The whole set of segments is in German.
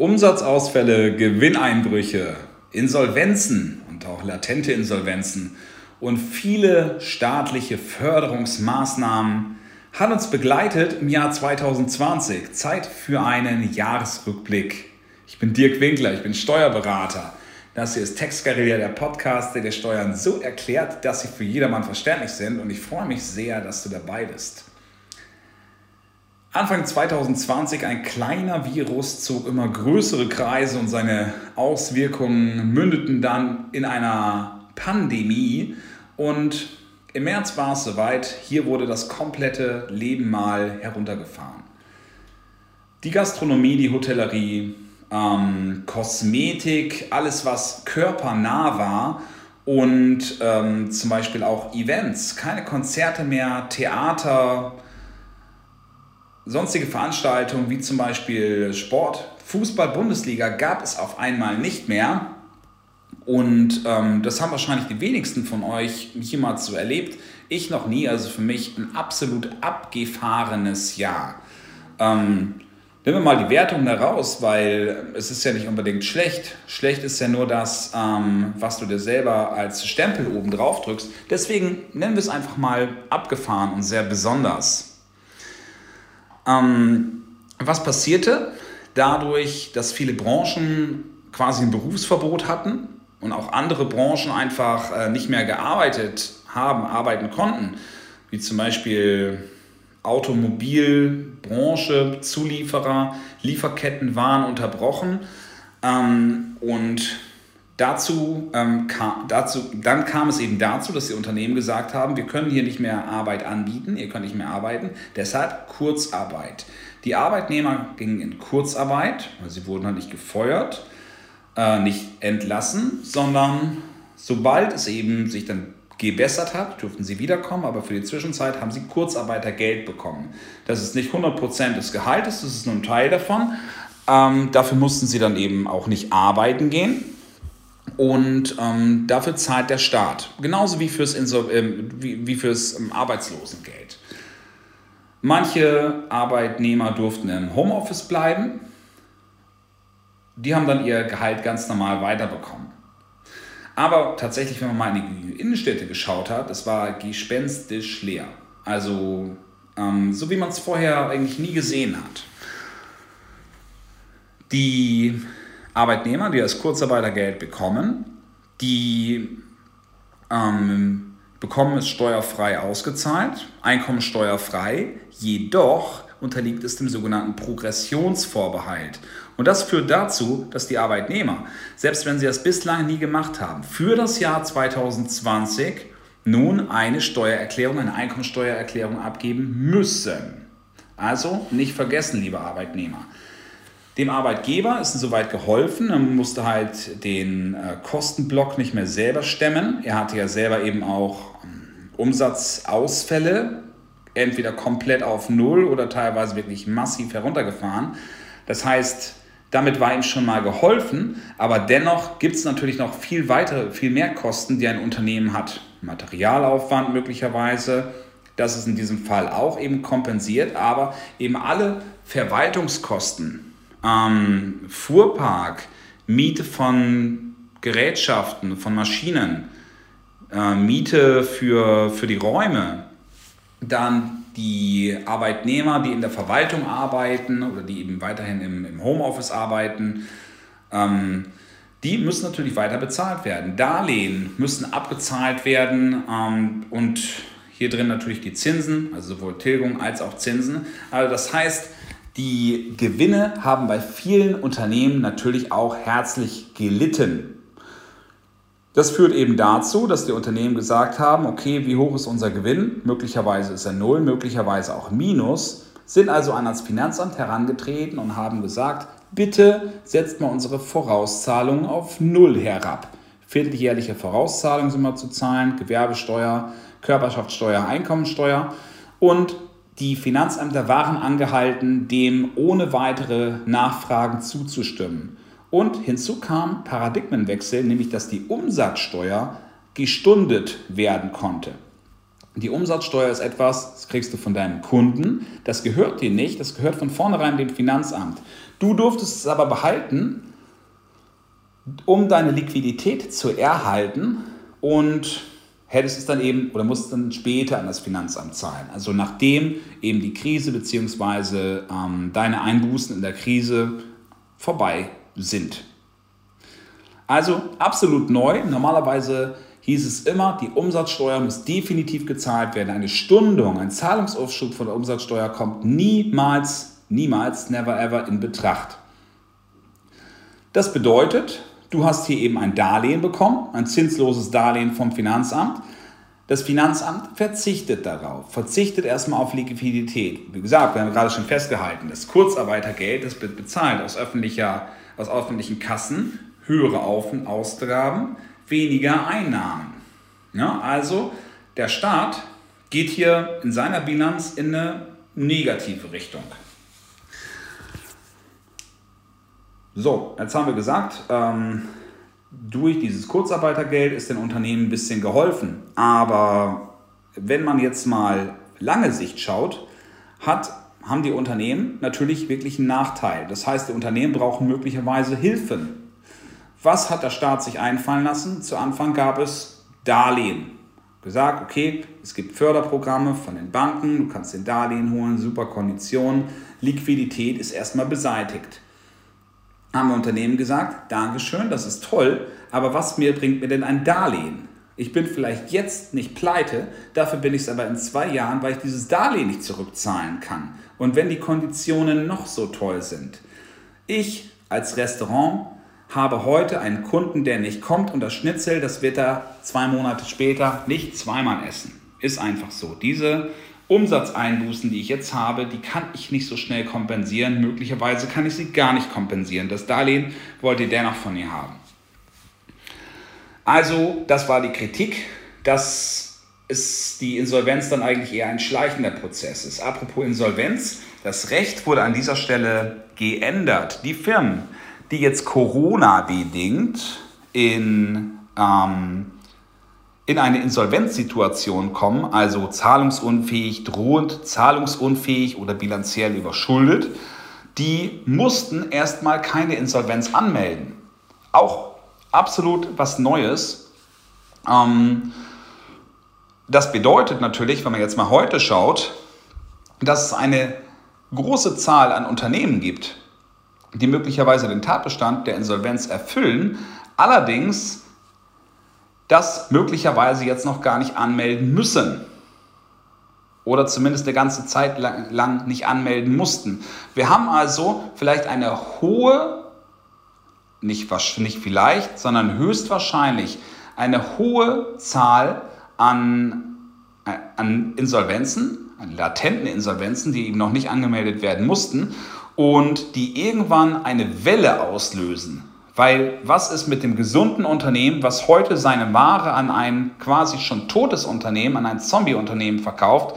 Umsatzausfälle, Gewinneinbrüche, Insolvenzen und auch latente Insolvenzen und viele staatliche Förderungsmaßnahmen hat uns begleitet im Jahr 2020. Zeit für einen Jahresrückblick. Ich bin Dirk Winkler, ich bin Steuerberater. Das hier ist Textguerilla, der Podcast, der dir Steuern so erklärt, dass sie für jedermann verständlich sind. Und ich freue mich sehr, dass du dabei bist. Anfang 2020 ein kleiner Virus zog immer größere Kreise und seine Auswirkungen mündeten dann in einer Pandemie. Und im März war es soweit, hier wurde das komplette Leben mal heruntergefahren. Die Gastronomie, die Hotellerie, ähm, Kosmetik, alles was körpernah war und ähm, zum Beispiel auch Events, keine Konzerte mehr, Theater, sonstige Veranstaltungen wie zum Beispiel Sport, Fußball, Bundesliga gab es auf einmal nicht mehr. Und ähm, das haben wahrscheinlich die wenigsten von euch jemals so erlebt. Ich noch nie, also für mich ein absolut abgefahrenes Jahr. Ähm, Nehmen wir mal die Wertung da raus, weil es ist ja nicht unbedingt schlecht. Schlecht ist ja nur das, ähm, was du dir selber als Stempel oben drauf drückst. Deswegen nennen wir es einfach mal abgefahren und sehr besonders. Ähm, was passierte? Dadurch, dass viele Branchen quasi ein Berufsverbot hatten und auch andere Branchen einfach äh, nicht mehr gearbeitet haben, arbeiten konnten, wie zum Beispiel Automobilbranche, Zulieferer, Lieferketten waren unterbrochen. Ähm, und dazu, ähm, kam, dazu, dann kam es eben dazu, dass die Unternehmen gesagt haben, wir können hier nicht mehr Arbeit anbieten, ihr könnt nicht mehr arbeiten, deshalb Kurzarbeit. Die Arbeitnehmer gingen in Kurzarbeit, weil sie wurden halt nicht gefeuert, äh, nicht entlassen, sondern sobald es eben sich dann gebessert hat, durften sie wiederkommen, aber für die Zwischenzeit haben sie Kurzarbeitergeld bekommen. Das ist nicht 100% des Gehaltes, das ist nur ein Teil davon. Ähm, dafür mussten sie dann eben auch nicht arbeiten gehen. Und ähm, dafür zahlt der Staat. Genauso wie fürs, Insol äh, wie, wie fürs ähm, Arbeitslosengeld. Manche Arbeitnehmer durften im Homeoffice bleiben. Die haben dann ihr Gehalt ganz normal weiterbekommen. Aber tatsächlich, wenn man mal in die Innenstädte geschaut hat, es war gespenstisch leer. Also ähm, so wie man es vorher eigentlich nie gesehen hat. Die Arbeitnehmer, die das Kurzarbeitergeld bekommen, die ähm, bekommen es steuerfrei ausgezahlt, einkommensteuerfrei, jedoch unterliegt es dem sogenannten Progressionsvorbehalt. Und das führt dazu, dass die Arbeitnehmer, selbst wenn sie das bislang nie gemacht haben, für das Jahr 2020 nun eine Steuererklärung, eine Einkommensteuererklärung abgeben müssen. Also nicht vergessen, liebe Arbeitnehmer. Dem Arbeitgeber ist insoweit geholfen. Er musste halt den äh, Kostenblock nicht mehr selber stemmen. Er hatte ja selber eben auch ähm, Umsatzausfälle entweder komplett auf Null oder teilweise wirklich massiv heruntergefahren. Das heißt, damit war ihm schon mal geholfen, aber dennoch gibt es natürlich noch viel weitere, viel mehr Kosten, die ein Unternehmen hat. Materialaufwand möglicherweise, das ist in diesem Fall auch eben kompensiert, aber eben alle Verwaltungskosten, ähm, Fuhrpark, Miete von Gerätschaften, von Maschinen, äh, Miete für, für die Räume, dann die Arbeitnehmer, die in der Verwaltung arbeiten oder die eben weiterhin im, im Homeoffice arbeiten, ähm, die müssen natürlich weiter bezahlt werden. Darlehen müssen abgezahlt werden ähm, und hier drin natürlich die Zinsen, also sowohl Tilgung als auch Zinsen. Also das heißt, die Gewinne haben bei vielen Unternehmen natürlich auch herzlich gelitten. Das führt eben dazu, dass die Unternehmen gesagt haben, okay, wie hoch ist unser Gewinn? Möglicherweise ist er null, möglicherweise auch minus, sind also an das Finanzamt herangetreten und haben gesagt, bitte setzt mal unsere Vorauszahlungen auf null herab. Vierteljährliche Vorauszahlungen sind mal zu zahlen, Gewerbesteuer, Körperschaftssteuer, Einkommensteuer und die Finanzämter waren angehalten, dem ohne weitere Nachfragen zuzustimmen. Und hinzu kam Paradigmenwechsel, nämlich dass die Umsatzsteuer gestundet werden konnte. Die Umsatzsteuer ist etwas, das kriegst du von deinem Kunden, das gehört dir nicht, das gehört von vornherein dem Finanzamt. Du durftest es aber behalten, um deine Liquidität zu erhalten und hättest es dann eben oder musst dann später an das Finanzamt zahlen. Also nachdem eben die Krise bzw. Ähm, deine Einbußen in der Krise vorbei sind. Also absolut neu. Normalerweise hieß es immer, die Umsatzsteuer muss definitiv gezahlt werden. Eine Stundung, ein Zahlungsaufschub von der Umsatzsteuer kommt niemals, niemals, never ever in Betracht. Das bedeutet, Du hast hier eben ein Darlehen bekommen, ein zinsloses Darlehen vom Finanzamt. Das Finanzamt verzichtet darauf, verzichtet erstmal auf Liquidität. Wie gesagt, wir haben gerade schon festgehalten, das Kurzarbeitergeld, das wird bezahlt aus, öffentlicher, aus öffentlichen Kassen, höhere Auf- und Austraben, weniger Einnahmen. Ja, also der Staat geht hier in seiner Bilanz in eine negative Richtung. So, jetzt haben wir gesagt, ähm, durch dieses Kurzarbeitergeld ist den Unternehmen ein bisschen geholfen. Aber wenn man jetzt mal lange Sicht schaut, hat, haben die Unternehmen natürlich wirklich einen Nachteil. Das heißt, die Unternehmen brauchen möglicherweise Hilfen. Was hat der Staat sich einfallen lassen? Zu Anfang gab es Darlehen. Gesagt, okay, es gibt Förderprogramme von den Banken, du kannst den Darlehen holen, super Konditionen, Liquidität ist erstmal beseitigt haben wir Unternehmen gesagt, Dankeschön, das ist toll, aber was mir bringt mir denn ein Darlehen? Ich bin vielleicht jetzt nicht pleite, dafür bin ich es aber in zwei Jahren, weil ich dieses Darlehen nicht zurückzahlen kann. Und wenn die Konditionen noch so toll sind. Ich als Restaurant habe heute einen Kunden, der nicht kommt und das Schnitzel, das wird er zwei Monate später nicht zweimal essen. Ist einfach so. Diese Umsatzeinbußen, die ich jetzt habe, die kann ich nicht so schnell kompensieren. Möglicherweise kann ich sie gar nicht kompensieren. Das Darlehen wollt ihr dennoch von ihr haben. Also, das war die Kritik, dass ist die Insolvenz dann eigentlich eher ein schleichender Prozess ist. Apropos Insolvenz, das Recht wurde an dieser Stelle geändert. Die Firmen, die jetzt Corona-bedingt in ähm, in eine Insolvenzsituation kommen, also zahlungsunfähig, drohend zahlungsunfähig oder bilanziell überschuldet, die mussten erstmal keine Insolvenz anmelden. Auch absolut was Neues. Ähm, das bedeutet natürlich, wenn man jetzt mal heute schaut, dass es eine große Zahl an Unternehmen gibt, die möglicherweise den Tatbestand der Insolvenz erfüllen, allerdings das möglicherweise jetzt noch gar nicht anmelden müssen. Oder zumindest eine ganze Zeit lang, nicht anmelden mussten. Wir haben also vielleicht eine hohe, nicht, nicht vielleicht, sondern höchstwahrscheinlich eine hohe Zahl an, äh, an Insolvenzen, an latenten Insolvenzen, die eben noch nicht angemeldet werden mussten und die irgendwann eine Welle auslösen weil was ist mit dem gesunden Unternehmen, was heute seine Ware an ein quasi schon totes Unternehmen, an ein Zombie-Unternehmen verkauft?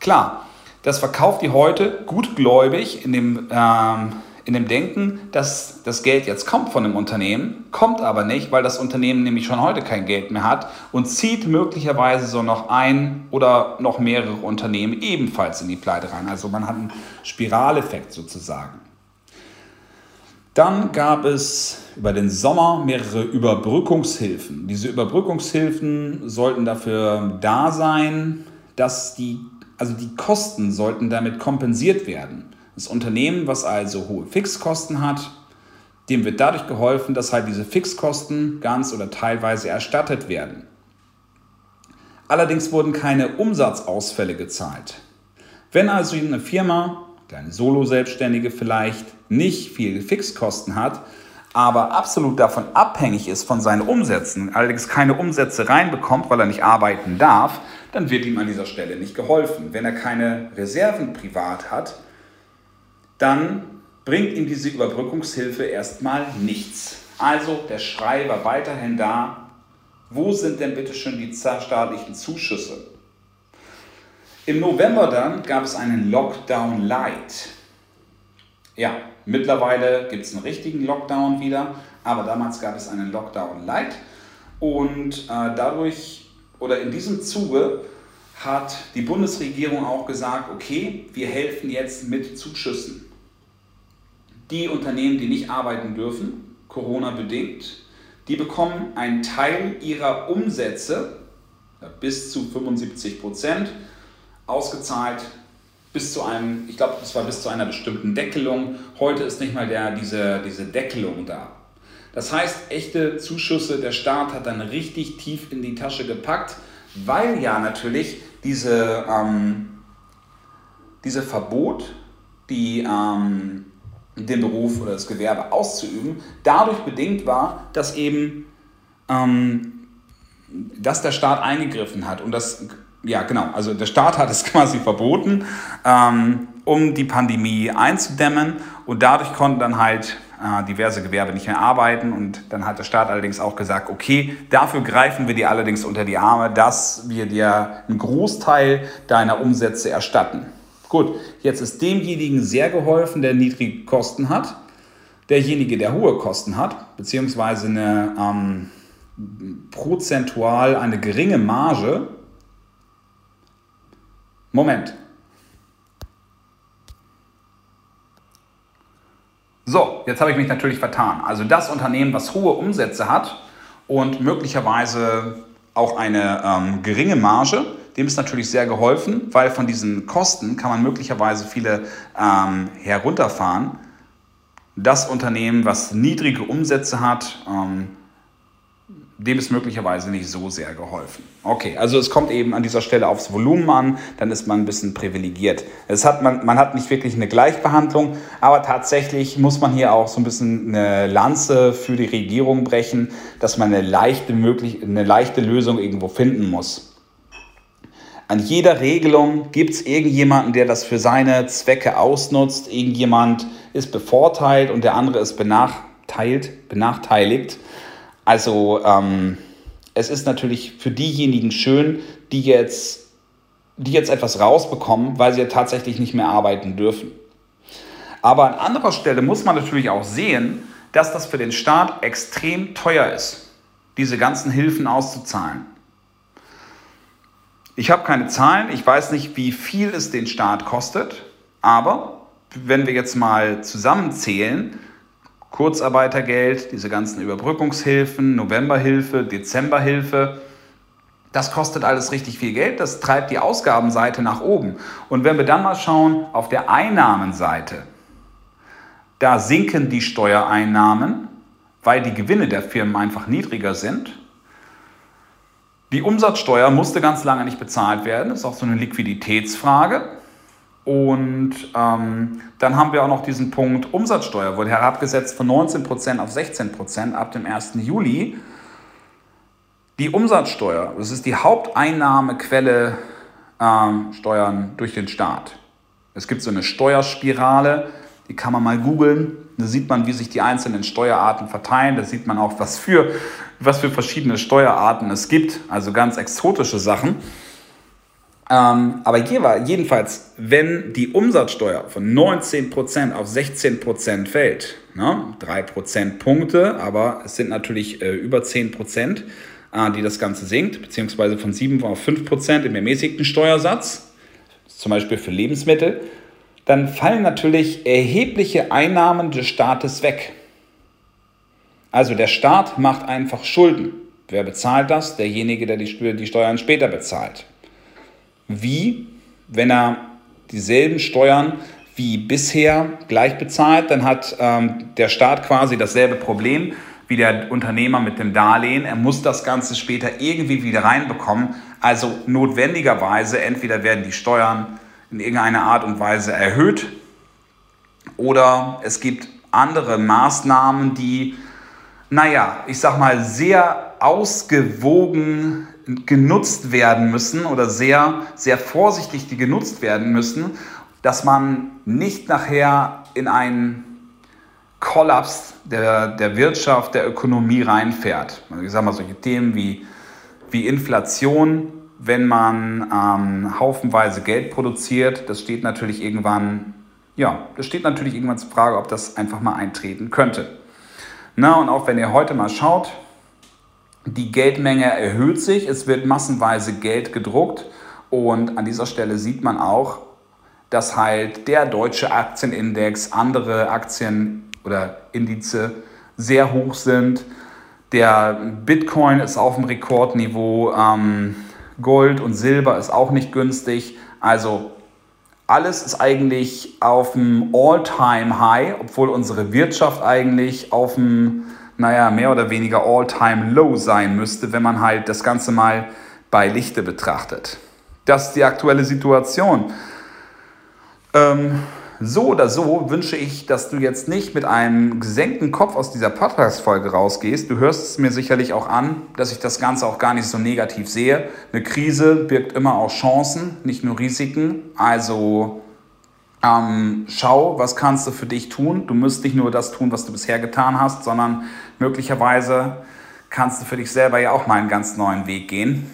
Klar, das verkauft die heute gutgläubig in dem, ähm, in dem Denken, dass das Geld jetzt kommt von dem Unternehmen, kommt aber nicht, weil das Unternehmen nämlich schon heute kein Geld mehr hat und zieht möglicherweise so noch ein oder noch mehrere Unternehmen ebenfalls in die Pleite rein. Also man hat einen Spiraleffekt sozusagen. Dann gab es über den Sommer mehrere Überbrückungshilfen. Diese Überbrückungshilfen sollten dafür da sein, dass die, also die Kosten sollten damit kompensiert werden. Das Unternehmen, was also hohe Fixkosten hat, dem wird dadurch geholfen, dass halt diese Fixkosten ganz oder teilweise erstattet werden. Allerdings wurden keine Umsatzausfälle gezahlt. Wenn also eine Firma kleine Solo-Selbstständige vielleicht nicht viel Fixkosten hat, aber absolut davon abhängig ist von seinen Umsätzen, allerdings keine Umsätze reinbekommt, weil er nicht arbeiten darf, dann wird ihm an dieser Stelle nicht geholfen. Wenn er keine Reserven privat hat, dann bringt ihm diese Überbrückungshilfe erstmal nichts. Also der Schrei war weiterhin da. Wo sind denn bitte schon die staatlichen Zuschüsse? Im November dann gab es einen Lockdown Light. Ja, mittlerweile gibt es einen richtigen Lockdown wieder, aber damals gab es einen Lockdown Light und äh, dadurch oder in diesem Zuge hat die Bundesregierung auch gesagt, okay, wir helfen jetzt mit Zuschüssen. Die Unternehmen, die nicht arbeiten dürfen, Corona bedingt, die bekommen einen Teil ihrer Umsätze, bis zu 75 Prozent, ausgezahlt bis zu einem, ich glaube, es war bis zu einer bestimmten Deckelung. Heute ist nicht mal der, diese, diese Deckelung da. Das heißt, echte Zuschüsse, der Staat hat dann richtig tief in die Tasche gepackt, weil ja natürlich diese, ähm, diese Verbot, die, ähm, den Beruf oder das Gewerbe auszuüben, dadurch bedingt war, dass eben ähm, dass der Staat eingegriffen hat und das ja, genau. Also der Staat hat es quasi verboten, ähm, um die Pandemie einzudämmen. Und dadurch konnten dann halt äh, diverse Gewerbe nicht mehr arbeiten. Und dann hat der Staat allerdings auch gesagt, okay, dafür greifen wir dir allerdings unter die Arme, dass wir dir einen Großteil deiner Umsätze erstatten. Gut, jetzt ist demjenigen sehr geholfen, der niedrige Kosten hat. Derjenige, der hohe Kosten hat, beziehungsweise eine ähm, prozentual eine geringe Marge, Moment. So, jetzt habe ich mich natürlich vertan. Also das Unternehmen, was hohe Umsätze hat und möglicherweise auch eine ähm, geringe Marge, dem ist natürlich sehr geholfen, weil von diesen Kosten kann man möglicherweise viele ähm, herunterfahren. Das Unternehmen, was niedrige Umsätze hat, ähm, dem ist möglicherweise nicht so sehr geholfen. Okay, also es kommt eben an dieser Stelle aufs Volumen an, dann ist man ein bisschen privilegiert. Es hat man, man hat nicht wirklich eine Gleichbehandlung, aber tatsächlich muss man hier auch so ein bisschen eine Lanze für die Regierung brechen, dass man eine leichte, möglich, eine leichte Lösung irgendwo finden muss. An jeder Regelung gibt es irgendjemanden, der das für seine Zwecke ausnutzt. Irgendjemand ist bevorteilt und der andere ist benachteiligt. benachteiligt. Also ähm, es ist natürlich für diejenigen schön, die jetzt, die jetzt etwas rausbekommen, weil sie ja tatsächlich nicht mehr arbeiten dürfen. Aber an anderer Stelle muss man natürlich auch sehen, dass das für den Staat extrem teuer ist, diese ganzen Hilfen auszuzahlen. Ich habe keine Zahlen, ich weiß nicht, wie viel es den Staat kostet, aber wenn wir jetzt mal zusammenzählen, Kurzarbeitergeld, diese ganzen Überbrückungshilfen, Novemberhilfe, Dezemberhilfe. Das kostet alles richtig viel Geld, das treibt die Ausgabenseite nach oben. Und wenn wir dann mal schauen auf der Einnahmenseite, da sinken die Steuereinnahmen, weil die Gewinne der Firmen einfach niedriger sind. Die Umsatzsteuer musste ganz lange nicht bezahlt werden, das ist auch so eine Liquiditätsfrage. Und ähm, dann haben wir auch noch diesen Punkt Umsatzsteuer, wurde herabgesetzt von 19% auf 16% ab dem 1. Juli. Die Umsatzsteuer, das ist die Haupteinnahmequelle ähm, Steuern durch den Staat. Es gibt so eine Steuerspirale, die kann man mal googeln. Da sieht man, wie sich die einzelnen Steuerarten verteilen. Da sieht man auch, was für, was für verschiedene Steuerarten es gibt. Also ganz exotische Sachen. Ähm, aber jedenfalls, wenn die Umsatzsteuer von 19% auf 16% fällt, ne, 3 Prozentpunkte, aber es sind natürlich äh, über 10%, äh, die das Ganze sinkt, beziehungsweise von 7 auf 5% im ermäßigten Steuersatz, zum Beispiel für Lebensmittel, dann fallen natürlich erhebliche Einnahmen des Staates weg. Also der Staat macht einfach Schulden. Wer bezahlt das? Derjenige, der die Steuern später bezahlt wie, wenn er dieselben Steuern wie bisher gleich bezahlt, dann hat ähm, der Staat quasi dasselbe Problem wie der Unternehmer mit dem Darlehen. Er muss das Ganze später irgendwie wieder reinbekommen. Also notwendigerweise entweder werden die Steuern in irgendeiner Art und Weise erhöht oder es gibt andere Maßnahmen, die, naja, ich sag mal, sehr ausgewogen genutzt werden müssen oder sehr, sehr vorsichtig die genutzt werden müssen, dass man nicht nachher in einen Kollaps der, der Wirtschaft, der Ökonomie reinfährt. Also ich sage mal solche Themen wie, wie Inflation, wenn man ähm, haufenweise Geld produziert, das steht natürlich irgendwann, ja, das steht natürlich irgendwann zur Frage, ob das einfach mal eintreten könnte. Na, und auch wenn ihr heute mal schaut, die Geldmenge erhöht sich, es wird massenweise Geld gedruckt Und an dieser Stelle sieht man auch, dass halt der deutsche Aktienindex, andere Aktien oder Indize sehr hoch sind. Der Bitcoin ist auf dem Rekordniveau, ähm, Gold und Silber ist auch nicht günstig. Also alles ist eigentlich auf dem All-Time-High, obwohl unsere Wirtschaft eigentlich auf dem, naja, mehr oder weniger All-Time-Low sein müsste, wenn man halt das Ganze mal bei Lichte betrachtet. Das ist die aktuelle Situation. Ähm, so oder so wünsche ich, dass du jetzt nicht mit einem gesenkten Kopf aus dieser Podcast-Folge rausgehst. Du hörst es mir sicherlich auch an, dass ich das Ganze auch gar nicht so negativ sehe. Eine Krise birgt immer auch Chancen, nicht nur Risiken. Also ähm, schau, was kannst du für dich tun. Du musst nicht nur das tun, was du bisher getan hast, sondern möglicherweise kannst du für dich selber ja auch mal einen ganz neuen Weg gehen.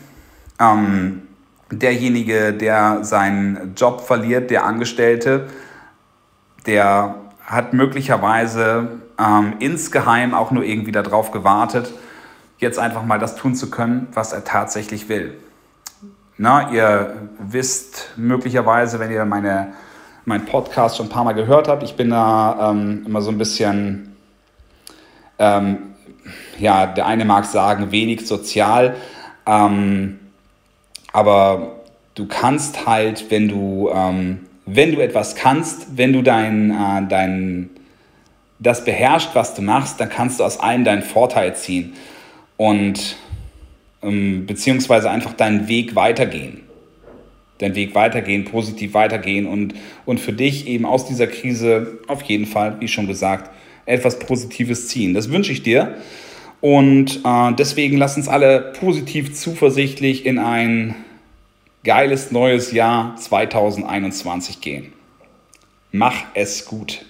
Ähm, derjenige, der seinen Job verliert, der Angestellte, der hat möglicherweise ähm, insgeheim auch nur irgendwie darauf gewartet, jetzt einfach mal das tun zu können, was er tatsächlich will. Na, ihr wisst möglicherweise, wenn ihr meine, meinen Podcast schon ein paar Mal gehört habt, ich bin da ähm, immer so ein bisschen, ähm, ja, der eine mag sagen, wenig sozial, ähm, aber du kannst halt, wenn du ähm, wenn du etwas kannst, wenn du dein, äh, dein, das beherrscht, was du machst, dann kannst du aus allem deinen Vorteil ziehen und ähm, beziehungsweise einfach deinen Weg weitergehen. Deinen Weg weitergehen, positiv weitergehen und, und für dich eben aus dieser Krise auf jeden Fall, wie schon gesagt, etwas Positives ziehen. Das wünsche ich dir. Und äh, deswegen lass uns alle positiv zuversichtlich in ein geiles neues Jahr 2021 gehen. Mach es gut.